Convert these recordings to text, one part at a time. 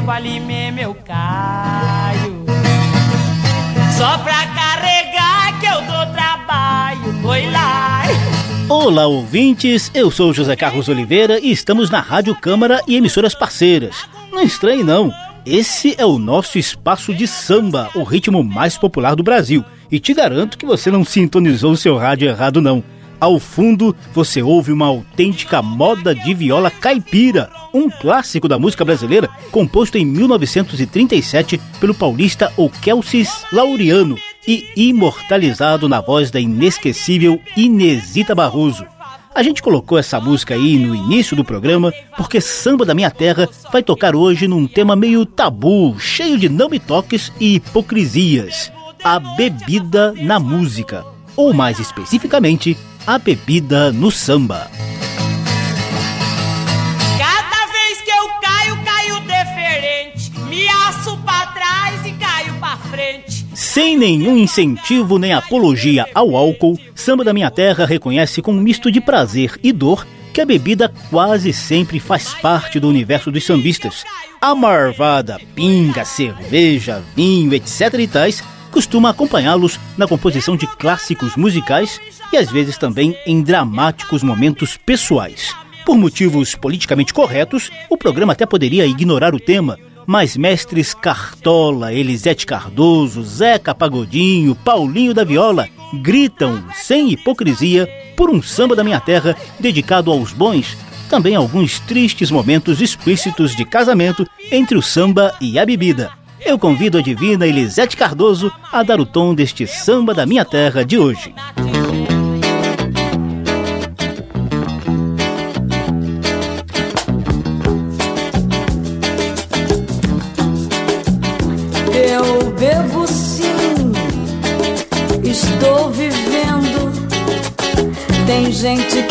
Bebo, ali mesmo eu caio. Só pra carregar que eu dou trabalho, oi lá. Olá, ouvintes. Eu sou José Carlos Oliveira e estamos na Rádio Câmara e emissoras parceiras. Não estranhe, não. Esse é o nosso espaço de samba, o ritmo mais popular do Brasil. E te garanto que você não sintonizou o seu rádio errado, não. Ao fundo, você ouve uma autêntica moda de viola caipira, um clássico da música brasileira, composto em 1937 pelo paulista Okelsis Laureano e imortalizado na voz da inesquecível Inesita Barroso. A gente colocou essa música aí no início do programa porque Samba da Minha Terra vai tocar hoje num tema meio tabu, cheio de não me toques e hipocrisias: a bebida na música, ou mais especificamente, a bebida no samba. Cada vez que eu caio, caio diferente. Me aço pra trás e caio pra frente. Sem nenhum incentivo nem apologia ao álcool, Samba da Minha Terra reconhece com um misto de prazer e dor que a bebida quase sempre faz parte do universo dos sambistas. A marvada, pinga, cerveja, vinho, etc e tais costuma acompanhá-los na composição de clássicos musicais e às vezes também em dramáticos momentos pessoais. Por motivos politicamente corretos, o programa até poderia ignorar o tema, mas mestres Cartola, Elisete Cardoso, Zeca Pagodinho, Paulinho da Viola gritam, sem hipocrisia, por um samba da minha terra dedicado aos bons, também alguns tristes momentos explícitos de casamento entre o samba e a bebida. Eu convido a divina Elisete Cardoso a dar o tom deste samba da minha terra de hoje.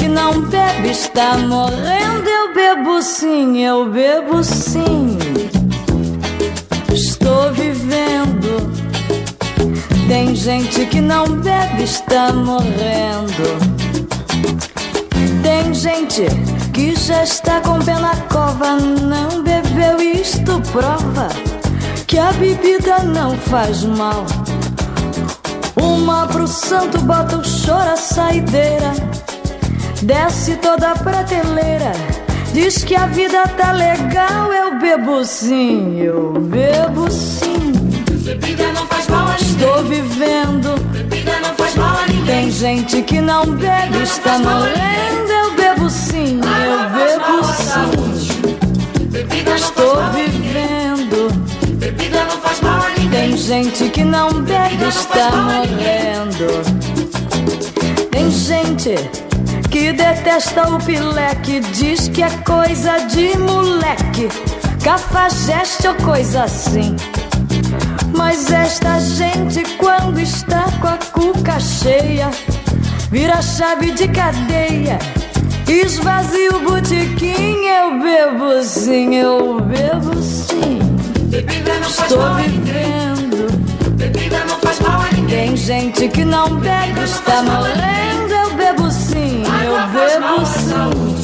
Não bebe, está morrendo. Eu bebo sim, eu bebo sim estou vivendo. Tem gente que não bebe, está morrendo. Tem gente que já está com pé na cova, não bebeu. Isto prova que a bebida não faz mal. Uma pro santo bota o choro a saideira, desce toda a prateleira Diz que a vida tá legal, eu bebo sim, eu bebo sim. Bebida não faz mal a ninguém. Estou vivendo. Bebida não faz mal a ninguém. Tem gente que não bebe, está morrendo, eu bebo sim, eu bebo sim. Estou vivendo. Bebida não faz mal a ninguém. Tem gente que não bebe, está morrendo. Tem gente que detesta o pileque, diz que é coisa de moleque, cafajeste ou coisa assim. Mas esta gente, quando está com a cuca cheia, vira chave de cadeia, esvazia o botiquim. Eu bebo sim, eu bebo sim. Estou vivendo. Tem gente que não bebe, está morrendo. Eu bebo sim bebo sim.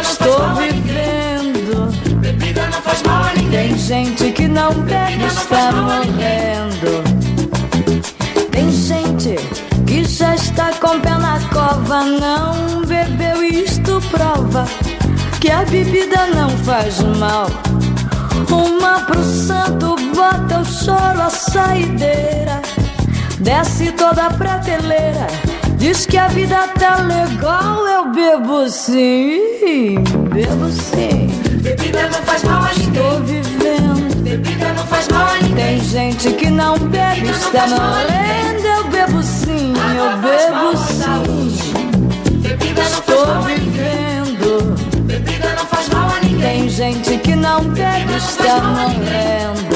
Estou vivendo. Bebida não faz mal a ninguém. Tem gente que não bebe, está morrendo. Tem gente que já está com pé na cova, não bebeu. Isto prova que a bebida não faz mal. Uma pro santo, bota o choro, a saideira. Desce toda a prateleira Diz que a vida tá legal, eu bebo sim, bebo sim. Bebida não faz mal a ninguém. Estou vivendo. Bebida não faz mal a ninguém. Tem gente que não bebe, está morrendo. Eu bebo sim, Nada eu bebo sim. Bebida não Estou faz mal vivendo. Bebida não faz mal a ninguém. Tem gente que não bebe, está morrendo.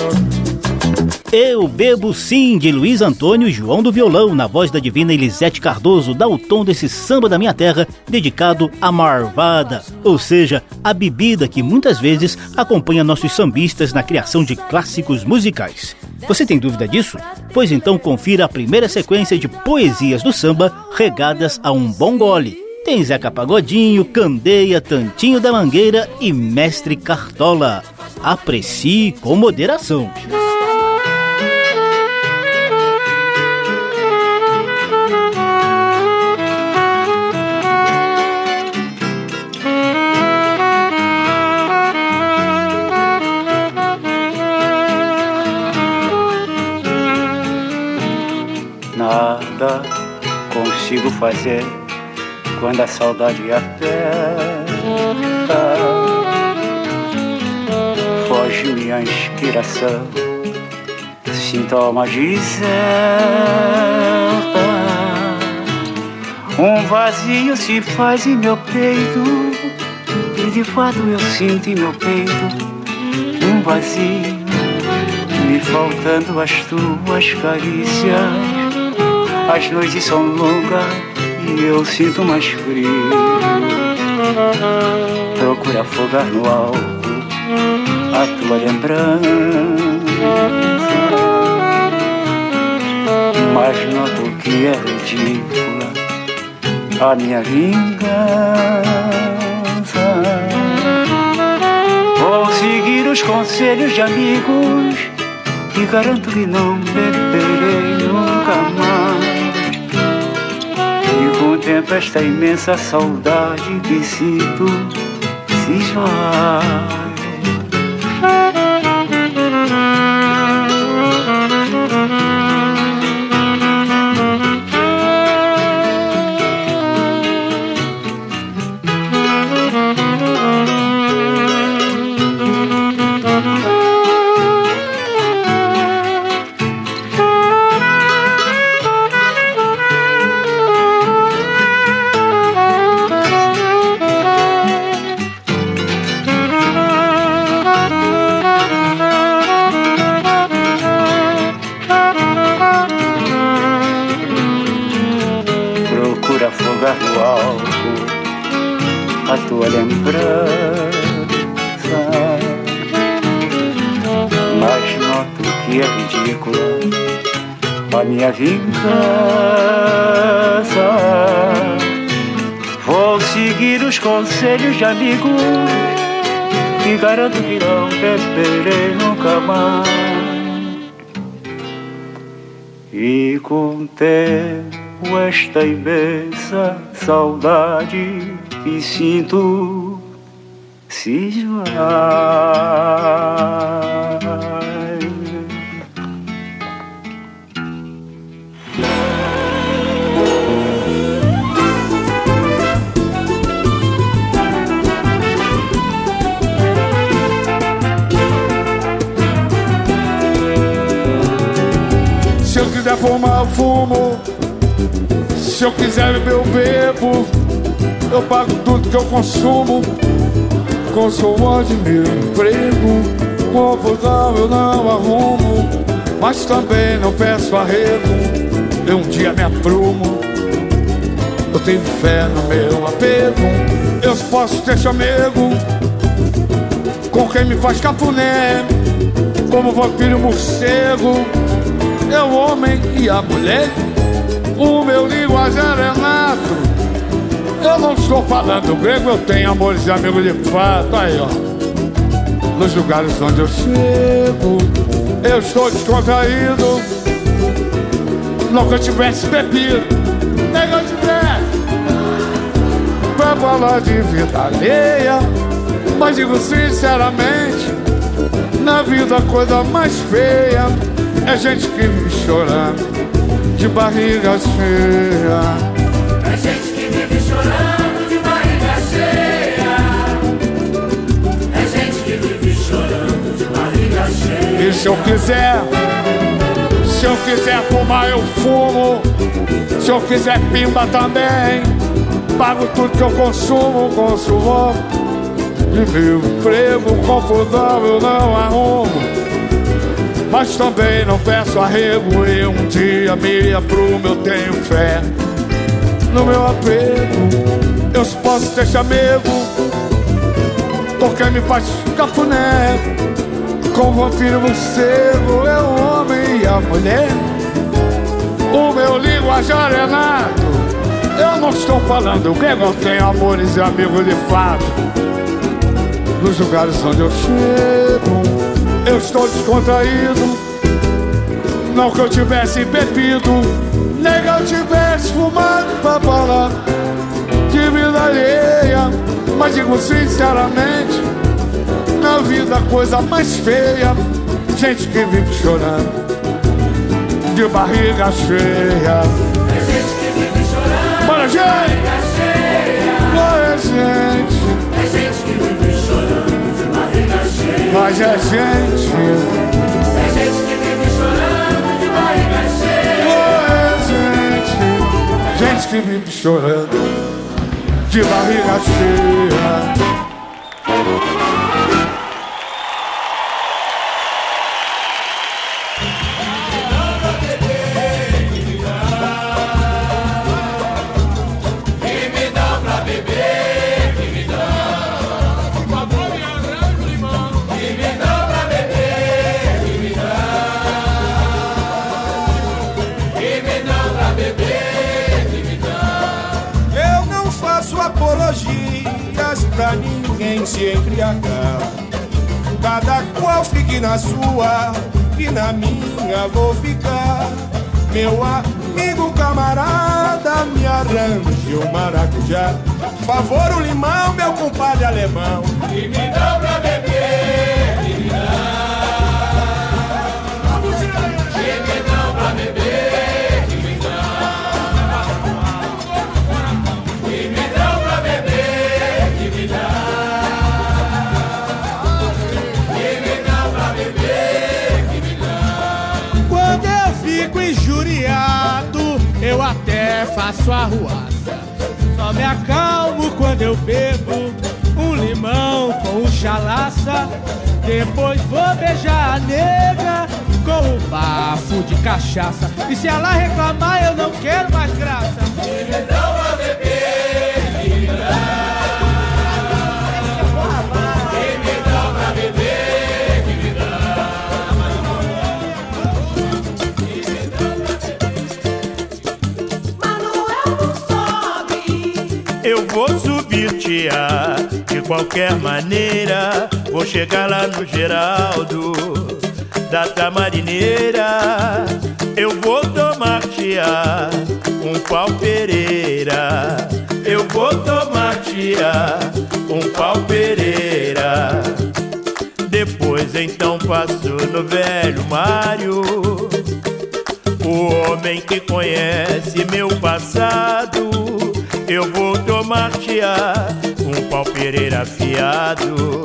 Eu Bebo Sim, de Luiz Antônio João do Violão, na voz da divina Elisete Cardoso, dá o tom desse samba da minha terra, dedicado à marvada, ou seja, a bebida que muitas vezes acompanha nossos sambistas na criação de clássicos musicais. Você tem dúvida disso? Pois então confira a primeira sequência de poesias do samba regadas a um bom gole. Tem Zeca Pagodinho, Candeia, Tantinho da Mangueira e Mestre Cartola. Aprecie com moderação. Consigo fazer quando a saudade aperta. Foge minha inspiração, sintoma deserta. Um vazio se faz em meu peito, e de fato eu sinto em meu peito um vazio, me faltando as tuas carícias as noites são longas e eu sinto mais frio. Procura afogar no álcool a tua lembrança. Mas noto que é ridícula a minha vingança. Vou seguir os conselhos de amigos e garanto que não beberei tempo esta imensa saudade que sinto se esvai. minha E com o tempo esta imensa saudade que sinto se. Fumar, eu fumo. Se eu quiser beber, eu bebo. Eu pago tudo que eu consumo. De meu emprego. Confusão eu não arrumo. Mas também não peço arrego. Eu um dia me aprumo. Eu tenho fé no meu apego. Eu posso ter chamego. Com quem me faz capuné. Como vampiro morcego é o homem e a mulher. O meu linguajar é nato. Eu não estou falando grego, eu tenho amores e amigos de fato. Aí, ó. Nos lugares onde eu chego, eu estou descontraído. Nunca tivesse bebido, nem eu tivesse. Pra falar de vida alheia, mas digo sinceramente, na vida a coisa mais feia é gente que vive chorando de barriga cheia. É gente que vive chorando de barriga cheia. É gente que vive chorando de barriga cheia. E se eu quiser, se eu quiser fumar, eu fumo. Se eu quiser pimba também. Pago tudo que eu consumo, consumo de meu emprego confortável não arrumo. Mas também não peço arrego e um dia me aprumo, eu tenho fé no meu apego. Eu posso ter chamego, porque me faz cafuné. Com vampiro morcego, é o homem e a mulher. O meu linguajar é nato. Eu não estou falando que não tem amores e amigos de fato. Nos lugares onde eu chego, eu estou descontraído. Não que eu tivesse bebido, nem que eu tivesse fumado pra falar de vida alheia. Mas digo sinceramente, na vida a coisa mais feia, gente que vive chorando de barriga cheia. Bora, gente! Bora, gente! É gente que vive Mas é gente. É gente que vive chorando de barriga cheia. Bora, gente! Gente que vive chorando de barriga cheia. Se embriagar. Cada qual fique na sua e na minha vou ficar. Meu amigo camarada, me arranje um maracujá. Favor o limão, meu compadre alemão. E me dá pra beber, faço arruaça. Só me acalmo quando eu bebo um limão com um chalaça. Depois vou beijar a nega com um bafo de cachaça. E se ela reclamar, eu não quero mais graça. Qualquer maneira. Vou chegar lá no Geraldo, da Tamarineira. Eu vou tomar, tia, um pau Pereira. Eu vou tomar, tia, um pau Pereira. Depois então passo no velho Mário. O homem que conhece meu passado eu vou tomar tia, um pau pereira afiado.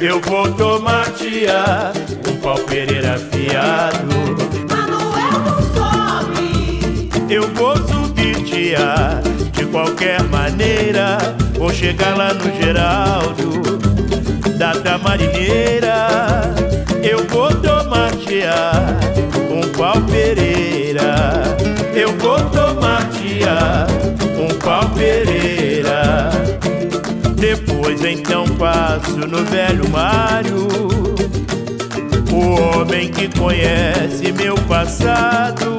Eu vou tomar tia, um pau pereira afiado. Manuel não sobe. Eu vou subir tia, de qualquer maneira. Vou chegar lá no Geraldo, da Tamarineira. Eu vou tomar tia, um pau pereira. Eu vou tomar tia um pau Pereira. Depois então passo no velho Mário, o homem que conhece meu passado.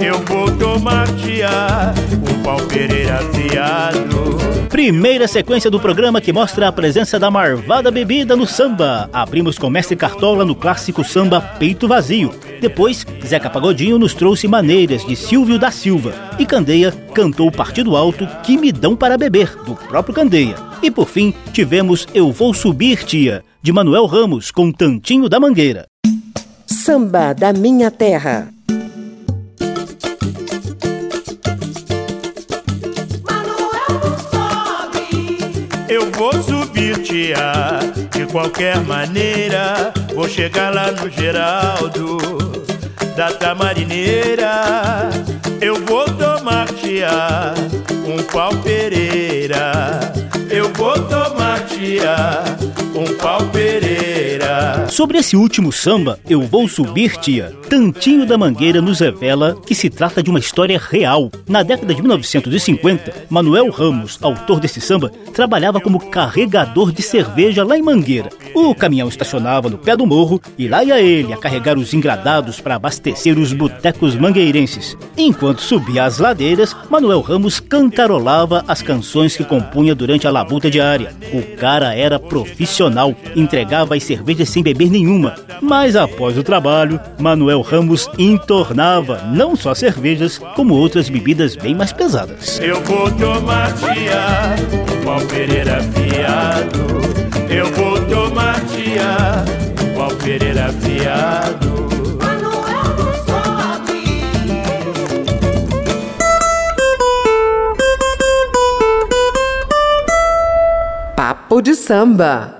Eu vou tomar um pau Pereira afiado. Primeira sequência do programa que mostra a presença da marvada bebida no samba. Abrimos com Mestre Cartola no clássico samba Peito Vazio. Depois, Zeca Pagodinho nos trouxe maneiras de Silvio da Silva. E Candeia cantou o Partido Alto Que Me Dão para Beber, do próprio Candeia. E por fim, tivemos Eu Vou Subir, Tia, de Manuel Ramos, com Tantinho da Mangueira. Samba da Minha Terra. Vou subir, tia, de qualquer maneira. Vou chegar lá no Geraldo, da Tamarineira. Eu vou tomar, tia, um pau Pereira. Eu vou tomar, tia um pau pereira. Sobre esse último samba, Eu Vou Subir, tia, Tantinho da Mangueira nos revela que se trata de uma história real. Na década de 1950, Manuel Ramos, autor desse samba, trabalhava como carregador de cerveja lá em Mangueira. O caminhão estacionava no pé do morro e lá ia ele a carregar os engradados para abastecer os botecos mangueirenses. Enquanto subia as ladeiras, Manuel Ramos cantarolava as canções que compunha durante a labuta diária. O cara era profissional, entregava as cervejas sem beber nenhuma. Mas após o trabalho, Manuel Ramos entornava não só cervejas, como outras bebidas bem mais pesadas. Eu vou tomar tia, pau Pereira fiado. Eu vou tomar tia, pau Pereira fiado. De samba.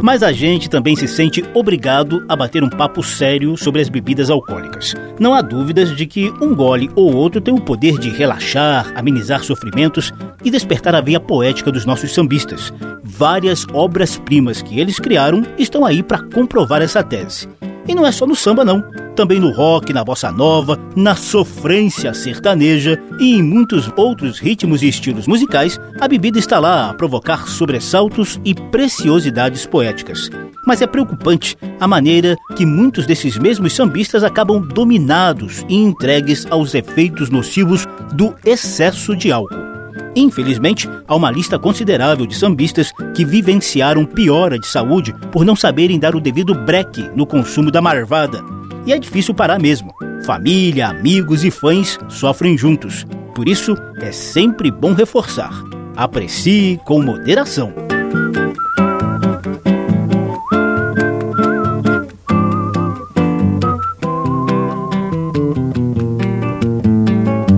Mas a gente também se sente obrigado a bater um papo sério sobre as bebidas alcoólicas. Não há dúvidas de que um gole ou outro tem o poder de relaxar, amenizar sofrimentos e despertar a veia poética dos nossos sambistas. Várias obras-primas que eles criaram estão aí para comprovar essa tese. E não é só no samba, não. Também no rock, na bossa nova, na sofrência sertaneja e em muitos outros ritmos e estilos musicais, a bebida está lá a provocar sobressaltos e preciosidades poéticas. Mas é preocupante a maneira que muitos desses mesmos sambistas acabam dominados e entregues aos efeitos nocivos do excesso de álcool. Infelizmente, há uma lista considerável de sambistas que vivenciaram piora de saúde por não saberem dar o devido breque no consumo da marvada. E é difícil parar mesmo. Família, amigos e fãs sofrem juntos. Por isso, é sempre bom reforçar. Aprecie com moderação.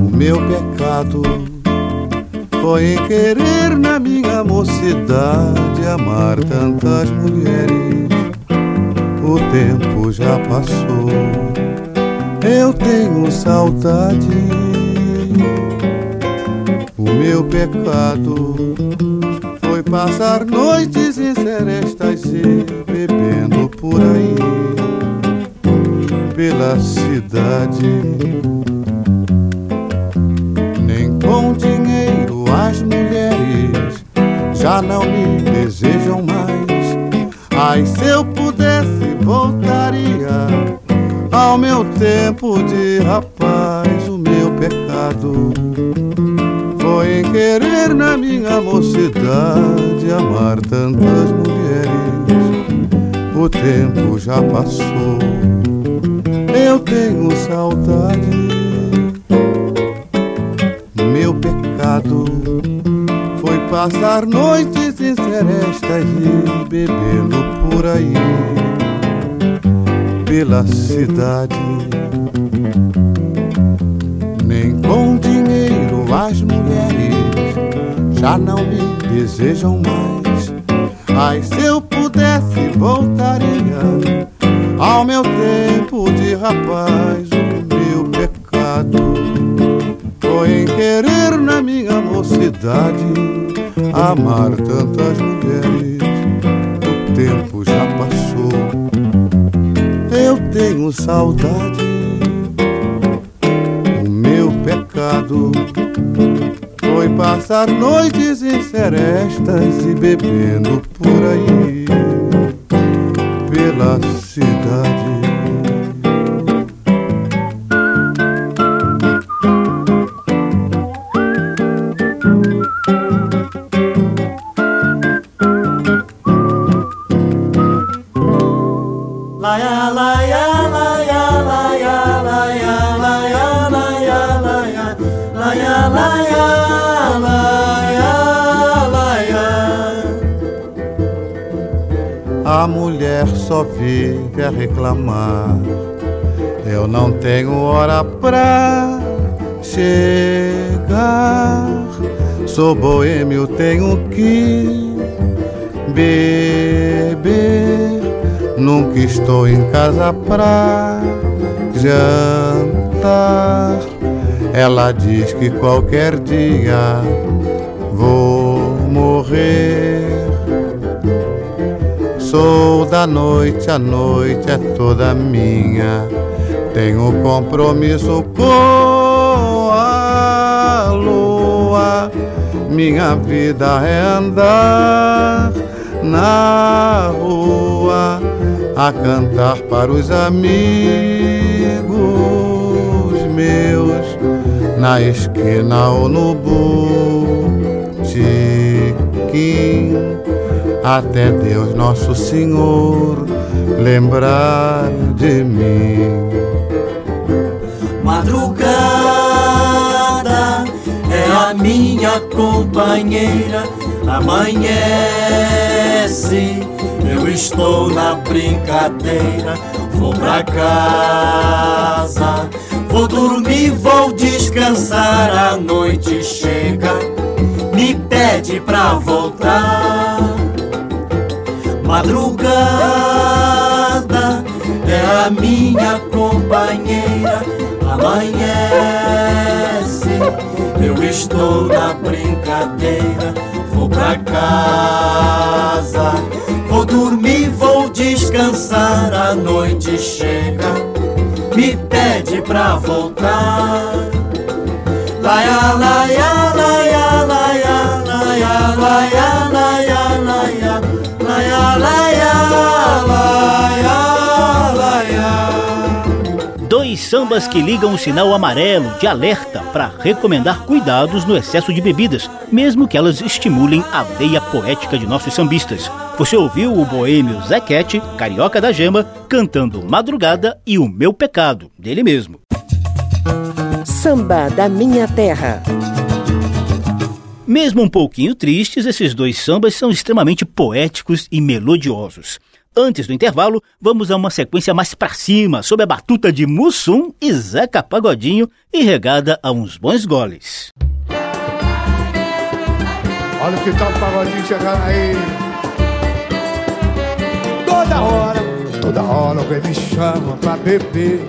O meu pecado foi em querer na minha mocidade amar tantas mulheres. O tempo já passou, eu tenho saudade. O meu pecado foi passar noites em serestas e bebendo por aí pela cidade. Mulheres já não me desejam mais. Ai, se eu pudesse, voltaria ao meu tempo de rapaz. O meu pecado foi em querer na minha mocidade amar tantas mulheres. O tempo já passou, eu tenho saudade. Meu pecado passar noites em serestas e bebendo por aí pela cidade. Nem com dinheiro as mulheres já não me desejam mais. Ai, se eu pudesse, voltaria ao meu tempo de rapaz. O meu pecado foi em querer na minha mocidade amar tantas mulheres. O tempo já passou, eu tenho saudade. O meu pecado foi passar noites em serestas e bebendo por aí pela cidade. Vive a reclamar. Eu não tenho hora pra chegar. Sou boêmio, tenho que beber. Nunca estou em casa pra jantar. Ela diz que qualquer dia vou morrer. Sou da noite, a noite é toda minha. Tenho compromisso com a lua. Minha vida é andar na rua a cantar para os amigos meus na esquina ou no botequim até Deus Nosso Senhor lembrar de mim. Madrugada é a minha companheira, amanhece, eu estou na brincadeira, vou pra casa, vou dormir, vou descansar, a noite chega, me pede pra voltar. Madrugada é a minha companheira, amanhece, eu estou na brincadeira, vou pra casa, vou dormir, vou descansar, a noite chega, me pede pra voltar. Laia, laia, sambas que ligam o sinal amarelo de alerta para recomendar cuidados no excesso de bebidas, mesmo que elas estimulem a veia poética de nossos sambistas. Você ouviu o boêmio Zequete, carioca da gema, cantando Madrugada e O Meu Pecado, dele mesmo. Samba da Minha Terra. Mesmo um pouquinho tristes, esses dois sambas são extremamente poéticos e melodiosos. Antes do intervalo, vamos a uma sequência mais pra cima, sob a batuta de Mussum e Zeca Pagodinho e regada a uns bons goles. Olha que tal o pagodinho chegando aí. Toda hora, toda hora alguém me chama pra beber.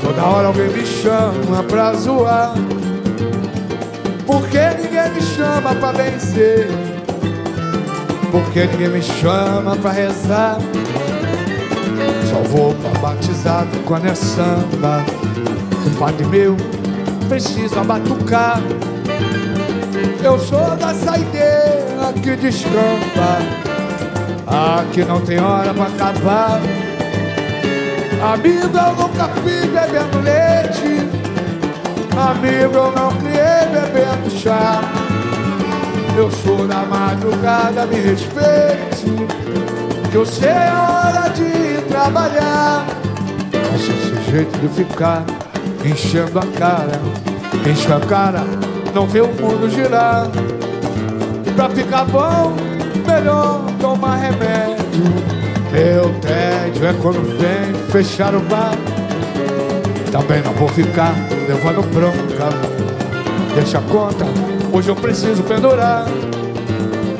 Toda hora alguém me chama pra zoar. Porque ninguém me chama pra vencer. Porque ninguém me chama pra rezar. Só vou pra batizado quando é samba. O padre meu precisa batucar. Eu sou da saideira que descampa. Aqui não tem hora pra acabar. Amigo, eu nunca fui bebendo leite. Amigo, eu não criei bebendo chá. Eu sou da madrugada, me respeite. Que eu sei a hora de trabalhar. Mas esse jeito de ficar enchendo a cara, enche a cara, não vê o mundo girar. Pra ficar bom, melhor tomar remédio. Meu tédio é quando vem fechar o bar. Também não vou ficar levando bronca. Deixa a conta, hoje eu preciso pendurar.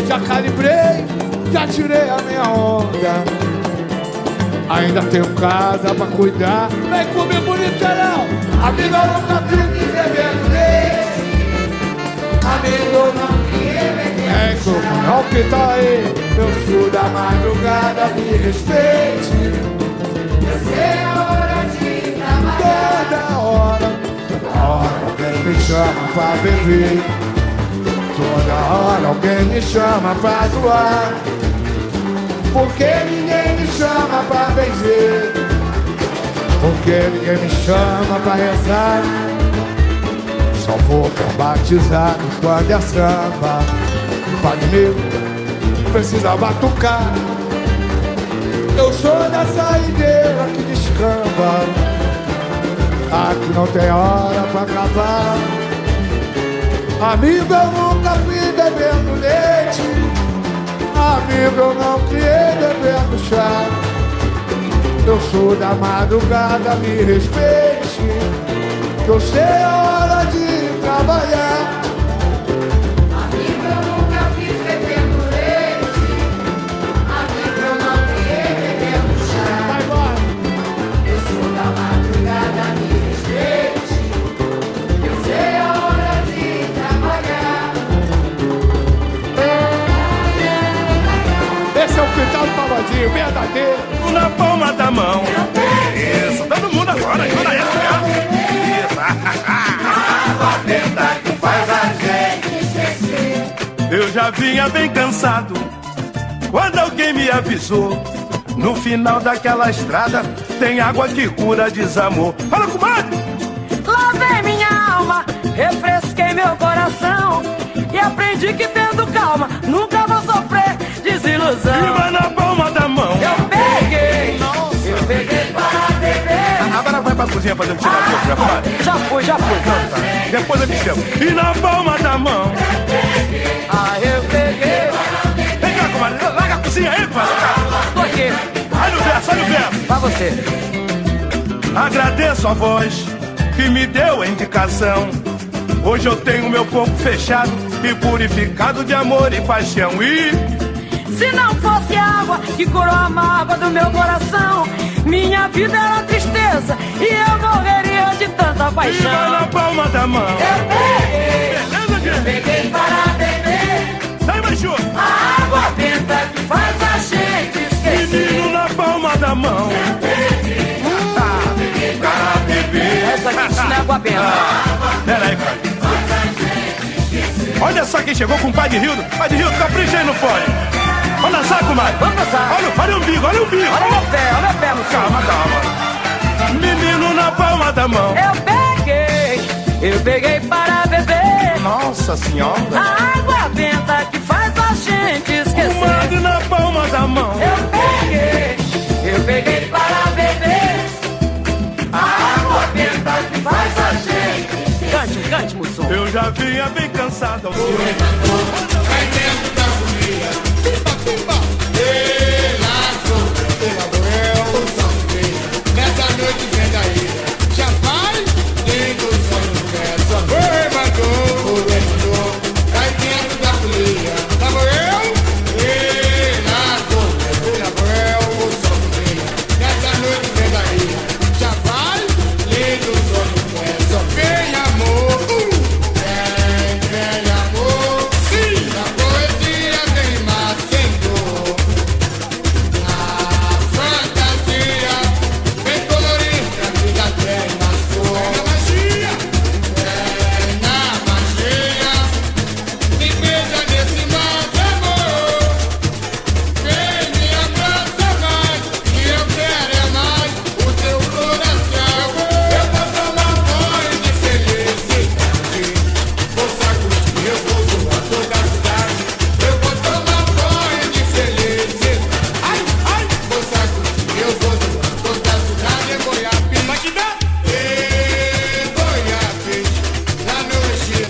Já calibrei, já tirei a minha onda. Ainda tenho casa pra cuidar. Vem comigo, literal. Amigo, eu nunca fico bebendo leite. Amigo, não é isso, olha o que tá aí. Eu sou da madrugada, me respeite. Eu sei a hora de trabalhar. Toda hora, toda hora alguém me chama pra beber. Toda hora alguém me chama pra zoar. Porque ninguém me chama pra benzer. Porque ninguém me chama pra rezar. Só vou batizado quando é samba. Padre meu, precisa batucar. Eu sou da saideira que descamba. Aqui não tem hora pra acabar. Amigo, eu nunca fui bebendo leite. Amigo, eu não criei bebendo chá. Eu sou da madrugada, me respeite. Que eu sei a hora de trabalhar. Verdadeiro. Na palma da mão. Isso, todo mundo agora, ajuda aí. Isso. Água benta que faz a gente esquecer. Eu já vinha bem cansado quando alguém me avisou. No final daquela estrada tem água que cura desamor. Fala, comadre! Lavei minha alma, refresquei meu coração e aprendi que tendo calma nunca vou sofrer desilusão. Pra cozinha fazer um tirador, já foi? Já fui, já fui. Então, tá. Depois eu te chamo. E na palma da mão. Ah, eu peguei. Vem cá, comadre, larga a cozinha aí, pai. Tô aqui. Olha o verso, olha o verso. Pra você. Agradeço a voz que me deu a indicação. Hoje eu tenho meu corpo fechado e purificado de amor e paixão. E se não fosse a água que curou a mágoa do meu coração, minha vida era tristeza e eu morreria de tanta paixão. Vai na palma da mão. Eu peguei, Beleza, eu peguei para beber. Sai, macho. A água benta que faz a gente esquecer. Menino na palma da mão. Eu peguei, ah, peguei para beber. Essa aqui não é água benta. Ah, peraí, pai. Olha só quem chegou com o pai de Rildo. Pai de Rildo, capricha aí no fone. Vamos dançar, comadre? Vamos dançar. Olha, olha o umbigo, olha o umbigo. Olha meu pé, olha meu pé, moço. Calma, calma. Menino na palma da mão. Eu peguei, eu peguei para beber. Nossa senhora. A água benta que faz a gente esquecer. Comadre na palma da mão. Eu peguei, eu peguei para beber. A água benta que faz a gente Cante, cante, Mussum. Eu já vinha bem cansado. Vai dentro da folia.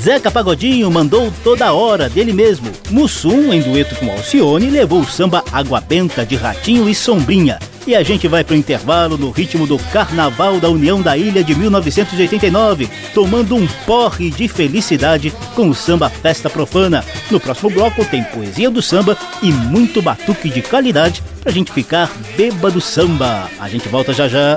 Zeca Pagodinho mandou toda hora dele mesmo. Mussum, em dueto com Alcione, levou o samba Água Benta de Ratinho e Sombrinha. E a gente vai pro intervalo no ritmo do Carnaval da União da Ilha de 1989, tomando um porre de felicidade com o samba Festa Profana. No próximo bloco tem poesia do samba e muito batuque de qualidade pra gente ficar bêbado samba. A gente volta já já.